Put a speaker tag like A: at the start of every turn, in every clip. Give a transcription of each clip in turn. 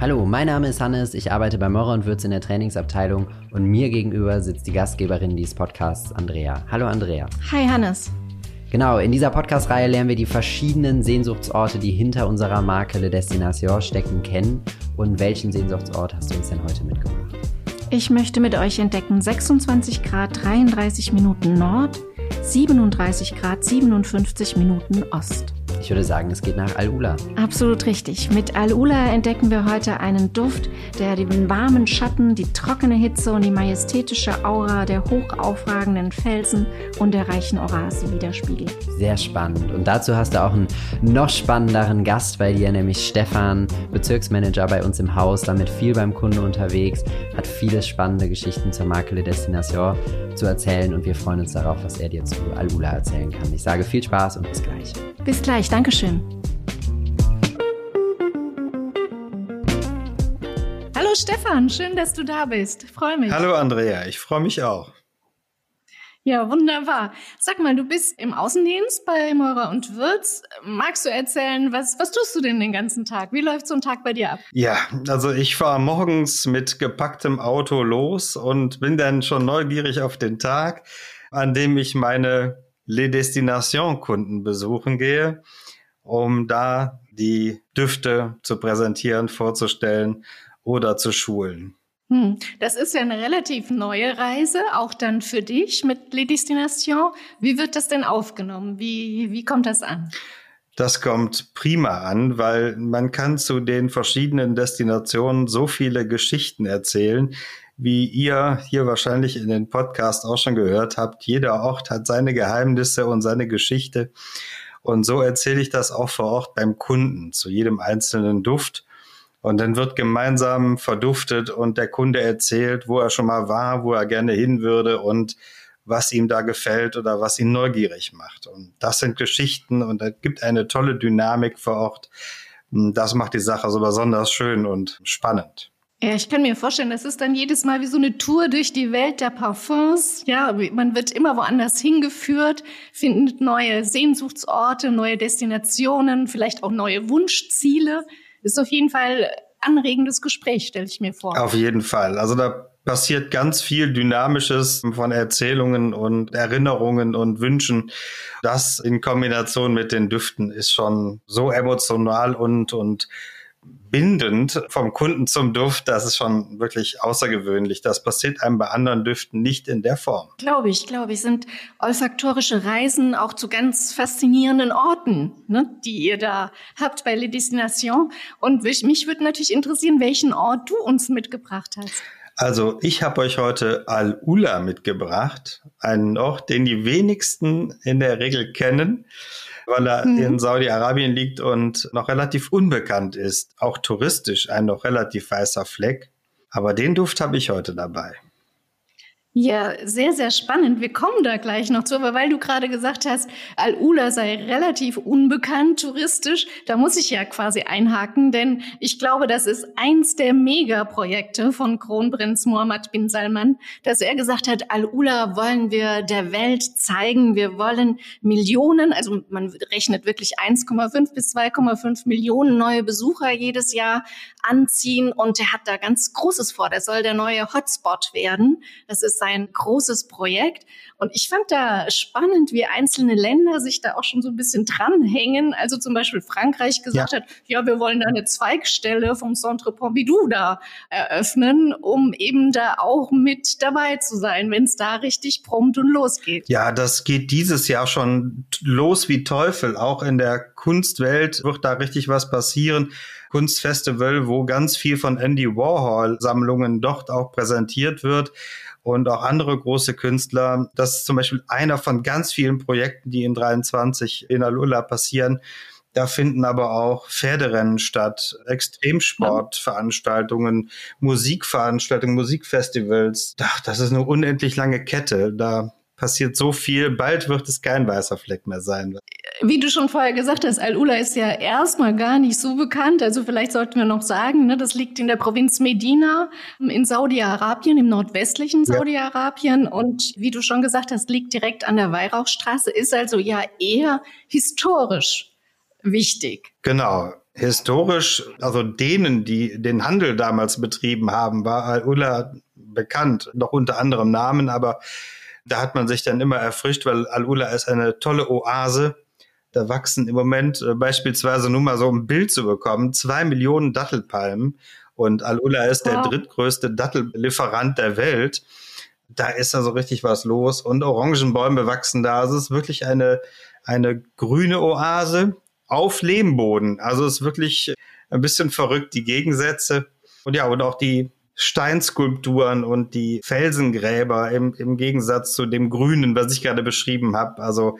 A: Hallo, mein Name ist Hannes, ich arbeite bei Mora und Würz in der Trainingsabteilung und mir gegenüber sitzt die Gastgeberin dieses Podcasts, Andrea. Hallo Andrea.
B: Hi Hannes.
A: Genau, in dieser Podcast-Reihe lernen wir die verschiedenen Sehnsuchtsorte, die hinter unserer Marke Le Destination stecken, kennen. Und welchen Sehnsuchtsort hast du uns denn heute mitgebracht?
B: Ich möchte mit euch entdecken 26 Grad 33 Minuten Nord, 37 Grad 57 Minuten Ost.
A: Ich würde sagen, es geht nach Al-Ula.
B: Absolut richtig. Mit Al-Ula entdecken wir heute einen Duft, der den warmen Schatten, die trockene Hitze und die majestätische Aura der hochaufragenden Felsen und der reichen Oase widerspiegelt.
A: Sehr spannend. Und dazu hast du auch einen noch spannenderen Gast bei dir, nämlich Stefan, Bezirksmanager bei uns im Haus, damit viel beim Kunden unterwegs, hat viele spannende Geschichten zur Marke Le Destination zu erzählen und wir freuen uns darauf, was er dir zu Al-Ula erzählen kann. Ich sage viel Spaß und bis gleich.
B: Bis gleich, Dankeschön. Hallo Stefan, schön, dass du da bist. Freue mich.
C: Hallo Andrea, ich freue mich auch.
B: Ja, wunderbar. Sag mal, du bist im Außendienst bei Meurer und Würz. Magst du erzählen, was, was tust du denn den ganzen Tag? Wie läuft so ein Tag bei dir ab?
C: Ja, also ich fahre morgens mit gepacktem Auto los und bin dann schon neugierig auf den Tag, an dem ich meine Les Destination Kunden besuchen gehe, um da die Düfte zu präsentieren, vorzustellen oder zu schulen.
B: Hm, das ist ja eine relativ neue Reise, auch dann für dich mit Les Destination. Wie wird das denn aufgenommen? Wie, wie kommt das an?
C: Das kommt prima an, weil man kann zu den verschiedenen Destinationen so viele Geschichten erzählen, wie ihr hier wahrscheinlich in den Podcast auch schon gehört habt, jeder Ort hat seine Geheimnisse und seine Geschichte. Und so erzähle ich das auch vor Ort beim Kunden zu jedem einzelnen Duft. Und dann wird gemeinsam verduftet und der Kunde erzählt, wo er schon mal war, wo er gerne hin würde und was ihm da gefällt oder was ihn neugierig macht. Und das sind Geschichten und es gibt eine tolle Dynamik vor Ort. Das macht die Sache so besonders schön und spannend.
B: Ja, ich kann mir vorstellen, das ist dann jedes Mal wie so eine Tour durch die Welt der Parfums. Ja, man wird immer woanders hingeführt, findet neue Sehnsuchtsorte, neue Destinationen, vielleicht auch neue Wunschziele. Ist auf jeden Fall anregendes Gespräch, stelle ich mir vor.
C: Auf jeden Fall. Also da passiert ganz viel Dynamisches von Erzählungen und Erinnerungen und Wünschen. Das in Kombination mit den Düften ist schon so emotional und, und bindend vom Kunden zum Duft, das ist schon wirklich außergewöhnlich. Das passiert einem bei anderen Düften nicht in der Form.
B: Glaube ich, glaube ich, sind olfaktorische Reisen auch zu ganz faszinierenden Orten, ne, die ihr da habt bei Les Destinations. Und mich würde natürlich interessieren, welchen Ort du uns mitgebracht hast.
C: Also ich habe euch heute Al-Ula mitgebracht, einen Ort, den die wenigsten in der Regel kennen weil er mhm. in Saudi-Arabien liegt und noch relativ unbekannt ist. Auch touristisch ein noch relativ weißer Fleck. Aber den Duft habe ich heute dabei.
B: Ja, sehr, sehr spannend. Wir kommen da gleich noch zu, aber weil du gerade gesagt hast, Al-Ula sei relativ unbekannt touristisch, da muss ich ja quasi einhaken, denn ich glaube, das ist eins der Megaprojekte von Kronprinz Mohammed bin Salman, dass er gesagt hat, Al-Ula wollen wir der Welt zeigen, wir wollen Millionen, also man rechnet wirklich 1,5 bis 2,5 Millionen neue Besucher jedes Jahr anziehen und er hat da ganz Großes vor. Der soll der neue Hotspot werden. Das ist sein großes Projekt. Und ich fand da spannend, wie einzelne Länder sich da auch schon so ein bisschen dranhängen. Also zum Beispiel Frankreich gesagt ja. hat, ja, wir wollen da eine Zweigstelle vom Centre Pompidou da eröffnen, um eben da auch mit dabei zu sein, wenn es da richtig prompt und losgeht.
C: Ja, das geht dieses Jahr schon los wie Teufel. Auch in der Kunstwelt wird da richtig was passieren. Kunstfestival, wo ganz viel von Andy Warhol Sammlungen dort auch präsentiert wird und auch andere große Künstler. Das ist zum Beispiel einer von ganz vielen Projekten, die in 23 in Alula passieren. Da finden aber auch Pferderennen statt, Extremsportveranstaltungen, Musikveranstaltungen, Musikfestivals. Ach, das ist eine unendlich lange Kette. Da passiert so viel. Bald wird es kein weißer Fleck mehr sein.
B: Wie du schon vorher gesagt hast, Al-Ula ist ja erstmal gar nicht so bekannt. Also vielleicht sollten wir noch sagen, ne, das liegt in der Provinz Medina in Saudi-Arabien, im nordwestlichen Saudi-Arabien. Ja. Und wie du schon gesagt hast, liegt direkt an der Weihrauchstraße, ist also ja eher historisch wichtig.
C: Genau historisch, also denen, die den Handel damals betrieben haben, war Al-Ula bekannt, noch unter anderem Namen, aber da hat man sich dann immer erfrischt, weil Al-Ula ist eine tolle Oase. Da wachsen im Moment äh, beispielsweise nur mal so ein Bild zu bekommen, zwei Millionen Dattelpalmen. Und Al-Ula ist wow. der drittgrößte Dattellieferant der Welt. Da ist also richtig was los. Und Orangenbäume wachsen da. Also es ist wirklich eine, eine grüne Oase auf Lehmboden. Also es ist wirklich ein bisschen verrückt, die Gegensätze. Und ja, und auch die Steinskulpturen und die Felsengräber im, im Gegensatz zu dem Grünen, was ich gerade beschrieben habe. Also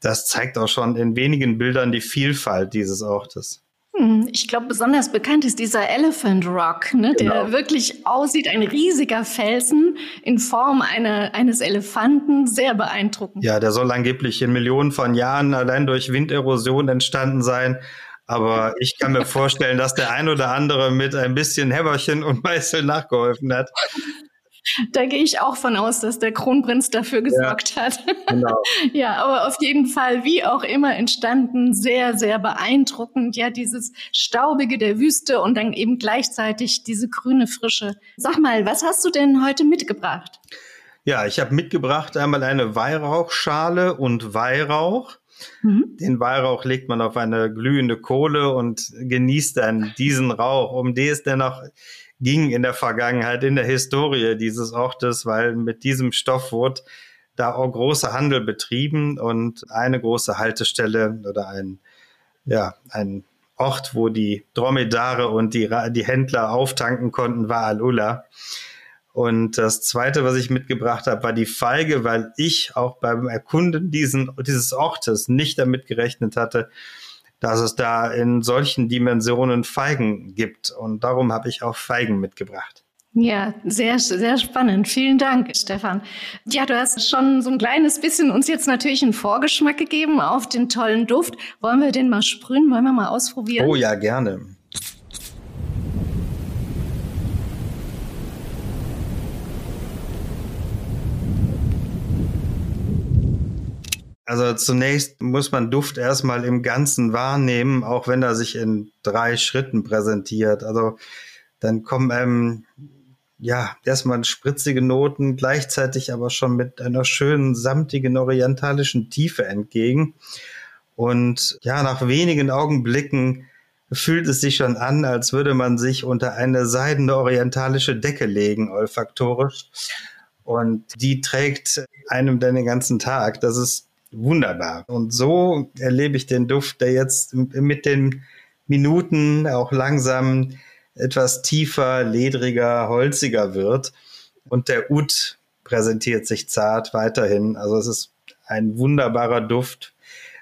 C: das zeigt auch schon in wenigen Bildern die Vielfalt dieses Ortes.
B: Hm, ich glaube, besonders bekannt ist dieser Elephant Rock, ne, genau. der wirklich aussieht, ein riesiger Felsen in Form eine, eines Elefanten, sehr beeindruckend.
C: Ja, der soll angeblich in Millionen von Jahren allein durch Winderosion entstanden sein. Aber ich kann mir vorstellen, dass der ein oder andere mit ein bisschen Hämmerchen und Meißel nachgeholfen hat.
B: Da gehe ich auch von aus, dass der Kronprinz dafür gesorgt ja, hat. Genau. ja, aber auf jeden Fall, wie auch immer, entstanden sehr, sehr beeindruckend. Ja, dieses Staubige der Wüste und dann eben gleichzeitig diese grüne Frische. Sag mal, was hast du denn heute mitgebracht?
C: Ja, ich habe mitgebracht einmal eine Weihrauchschale und Weihrauch. Mhm. Den Weihrauch legt man auf eine glühende Kohle und genießt dann diesen Rauch, um den es dennoch ging in der Vergangenheit, in der Historie dieses Ortes, weil mit diesem Stoff wurde da auch großer Handel betrieben und eine große Haltestelle oder ein, ja, ein Ort, wo die Dromedare und die, die Händler auftanken konnten, war Al-Ula. Und das zweite, was ich mitgebracht habe, war die Feige, weil ich auch beim Erkunden diesen, dieses Ortes nicht damit gerechnet hatte, dass es da in solchen Dimensionen Feigen gibt. Und darum habe ich auch Feigen mitgebracht.
B: Ja, sehr, sehr spannend. Vielen Dank, Stefan. Ja, du hast schon so ein kleines bisschen uns jetzt natürlich einen Vorgeschmack gegeben auf den tollen Duft. Wollen wir den mal sprühen? Wollen wir mal ausprobieren?
C: Oh ja, gerne. Also zunächst muss man Duft erstmal im Ganzen wahrnehmen, auch wenn er sich in drei Schritten präsentiert. Also dann kommen ähm, ja erstmal spritzige Noten, gleichzeitig aber schon mit einer schönen samtigen orientalischen Tiefe entgegen. Und ja, nach wenigen Augenblicken fühlt es sich schon an, als würde man sich unter eine seidene orientalische Decke legen, olfaktorisch. Und die trägt einem dann den ganzen Tag. Das ist wunderbar. Und so erlebe ich den Duft, der jetzt mit den Minuten auch langsam etwas tiefer, ledriger, holziger wird. Und der Ud präsentiert sich zart weiterhin. Also es ist ein wunderbarer Duft,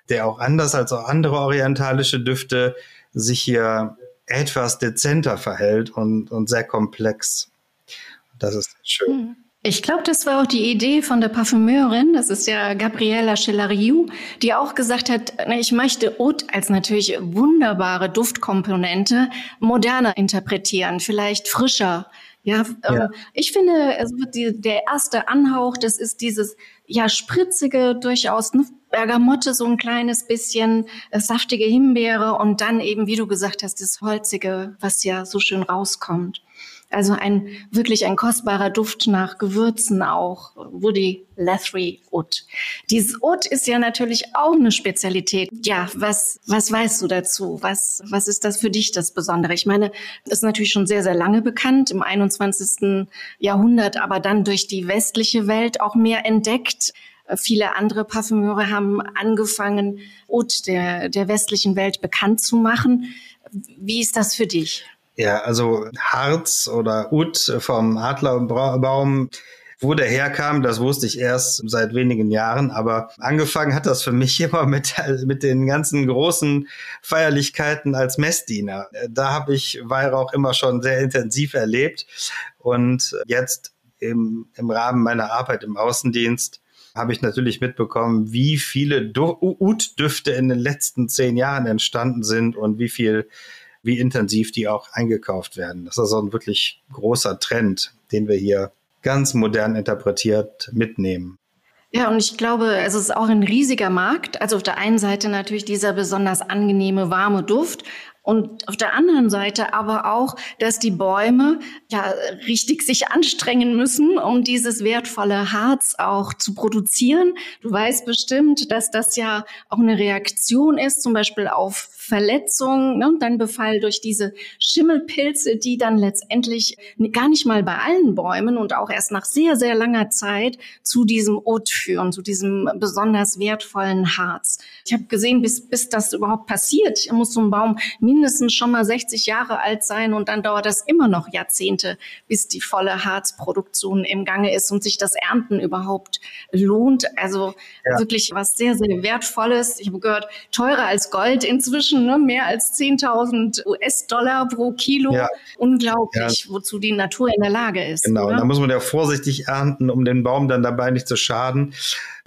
C: der auch anders als auch andere orientalische Düfte sich hier etwas dezenter verhält und, und sehr komplex. Das ist schön. Mhm.
B: Ich glaube, das war auch die Idee von der Parfümeurin, das ist ja Gabriella Chelariou, die auch gesagt hat, ich möchte Oud als natürlich wunderbare Duftkomponente moderner interpretieren, vielleicht frischer. Ja, ja. Äh, ich finde, es wird die, der erste Anhauch, das ist dieses ja spritzige, durchaus ne, Bergamotte, so ein kleines bisschen äh, saftige Himbeere und dann eben, wie du gesagt hast, das holzige, was ja so schön rauskommt. Also ein wirklich ein kostbarer Duft nach Gewürzen auch, Woody Leathery Oud. Dieses Oud ist ja natürlich auch eine Spezialität. Ja, was, was weißt du dazu? Was, was ist das für dich das Besondere? Ich meine, das ist natürlich schon sehr, sehr lange bekannt, im 21. Jahrhundert, aber dann durch die westliche Welt auch mehr entdeckt. Viele andere Parfümeure haben angefangen, Oud der, der westlichen Welt bekannt zu machen. Wie ist das für dich?
C: Ja, also Harz oder Ut vom Adlerbaum, wo der herkam, das wusste ich erst seit wenigen Jahren, aber angefangen hat das für mich immer mit, mit den ganzen großen Feierlichkeiten als Messdiener. Da habe ich Weihrauch immer schon sehr intensiv erlebt und jetzt im, im Rahmen meiner Arbeit im Außendienst habe ich natürlich mitbekommen, wie viele Ut-Düfte in den letzten zehn Jahren entstanden sind und wie viel wie intensiv die auch eingekauft werden. Das ist also ein wirklich großer Trend, den wir hier ganz modern interpretiert mitnehmen.
B: Ja, und ich glaube, es ist auch ein riesiger Markt. Also auf der einen Seite natürlich dieser besonders angenehme, warme Duft Und auf der anderen Seite aber auch, dass die Bäume ja richtig sich anstrengen müssen, um dieses wertvolle Harz auch zu produzieren. Du weißt bestimmt, dass das ja auch eine Reaktion ist, zum Beispiel auf Verletzung, ne, dann Befall durch diese Schimmelpilze, die dann letztendlich gar nicht mal bei allen Bäumen und auch erst nach sehr, sehr langer Zeit zu diesem Ot führen, zu diesem besonders wertvollen Harz. Ich habe gesehen, bis, bis das überhaupt passiert, muss so ein Baum mindestens schon mal 60 Jahre alt sein und dann dauert das immer noch Jahrzehnte, bis die volle Harzproduktion im Gange ist und sich das Ernten überhaupt lohnt. Also ja. wirklich was sehr, sehr Wertvolles. Ich habe gehört, teurer als Gold inzwischen Menschen, ne? mehr als 10.000 US-Dollar pro Kilo. Ja. Unglaublich, ja. wozu die Natur in der Lage ist.
C: Genau, oder? da muss man ja vorsichtig ernten, um den Baum dann dabei nicht zu schaden.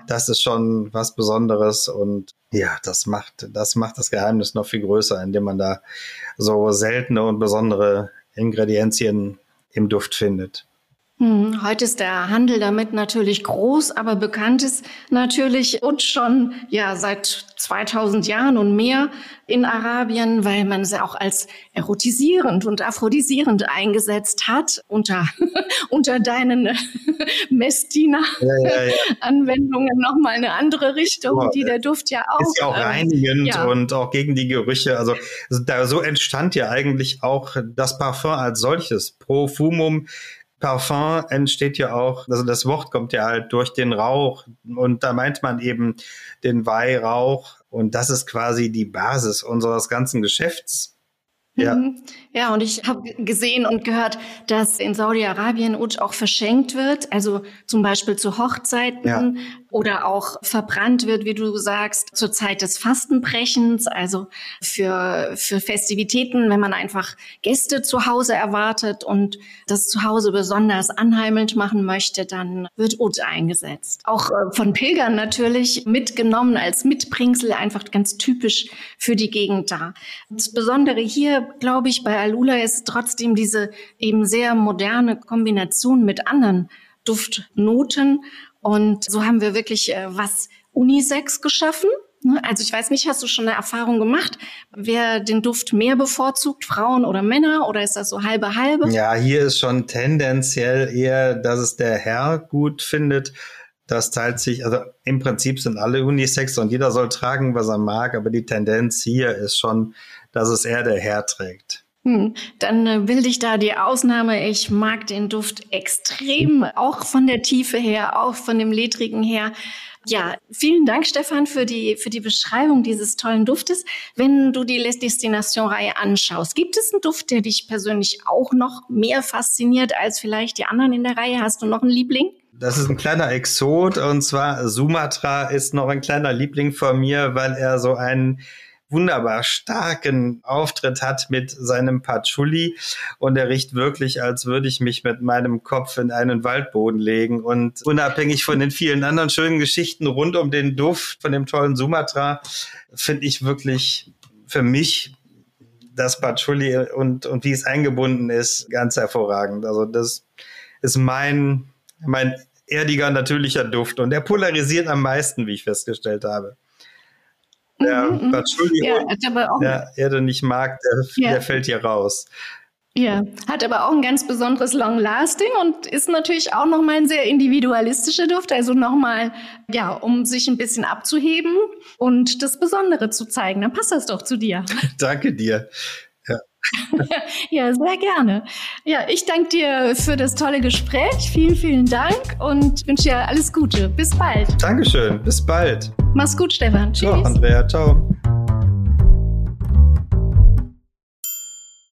C: Das ist schon was Besonderes und ja, das macht, das macht das Geheimnis noch viel größer, indem man da so seltene und besondere Ingredienzien im Duft findet.
B: Hm, heute ist der Handel damit natürlich groß, aber bekannt ist natürlich und schon ja seit 2000 Jahren und mehr in Arabien, weil man es auch als erotisierend und aphrodisierend eingesetzt hat unter unter deinen Messdiener-Anwendungen ja, ja, ja. nochmal eine andere Richtung, oh, die der Duft ja auch
C: ist ja auch ähm, reinigend ähm, und auch gegen die Gerüche. Also da so entstand ja eigentlich auch das Parfum als solches. Profumum Parfum entsteht ja auch, also das Wort kommt ja halt durch den Rauch und da meint man eben den Weihrauch und das ist quasi die Basis unseres ganzen Geschäfts.
B: Ja. Mhm. ja, und ich habe gesehen und gehört, dass in Saudi-Arabien Utsch auch verschenkt wird, also zum Beispiel zu Hochzeiten ja. Oder auch verbrannt wird, wie du sagst, zur Zeit des Fastenbrechens, also für, für Festivitäten, wenn man einfach Gäste zu Hause erwartet und das zu Hause besonders anheimelnd machen möchte, dann wird Ut eingesetzt. Auch äh, von Pilgern natürlich mitgenommen als Mitbringsel, einfach ganz typisch für die Gegend da. Das Besondere hier glaube ich, bei Alula ist trotzdem diese eben sehr moderne Kombination mit anderen Duftnoten. Und so haben wir wirklich äh, was Unisex geschaffen. Ne? Also ich weiß nicht, hast du schon eine Erfahrung gemacht, wer den Duft mehr bevorzugt, Frauen oder Männer, oder ist das so halbe halbe?
C: Ja, hier ist schon tendenziell eher, dass es der Herr gut findet. Das teilt sich, also im Prinzip sind alle Unisex und jeder soll tragen, was er mag, aber die Tendenz hier ist schon, dass es eher der Herr trägt.
B: Hm, dann äh, will ich da die Ausnahme. Ich mag den Duft extrem, auch von der Tiefe her, auch von dem Ledrigen her. Ja, vielen Dank, Stefan, für die, für die Beschreibung dieses tollen Duftes. Wenn du die Les Destination-Reihe anschaust, gibt es einen Duft, der dich persönlich auch noch mehr fasziniert als vielleicht die anderen in der Reihe? Hast du noch einen Liebling?
C: Das ist ein kleiner Exot und zwar Sumatra ist noch ein kleiner Liebling von mir, weil er so einen wunderbar starken Auftritt hat mit seinem Patchouli und er riecht wirklich, als würde ich mich mit meinem Kopf in einen Waldboden legen und unabhängig von den vielen anderen schönen Geschichten rund um den Duft von dem tollen Sumatra finde ich wirklich für mich das Patchouli und, und wie es eingebunden ist, ganz hervorragend. Also das ist mein, mein erdiger, natürlicher Duft und der polarisiert am meisten, wie ich festgestellt habe. Ja, mhm, mhm. Entschuldigung, ja, der Erde nicht mag, der, ja. der fällt hier raus.
B: Ja, hat aber auch ein ganz besonderes Long Lasting und ist natürlich auch nochmal ein sehr individualistischer Duft, also nochmal, ja, um sich ein bisschen abzuheben und das Besondere zu zeigen. Dann passt das doch zu dir.
C: Danke dir.
B: ja, sehr gerne. Ja, ich danke dir für das tolle Gespräch. Vielen, vielen Dank und wünsche dir alles Gute. Bis bald.
C: Dankeschön. Bis bald.
B: Mach's gut, Stefan.
C: Tschüss. Ciao, Andrea. Ciao.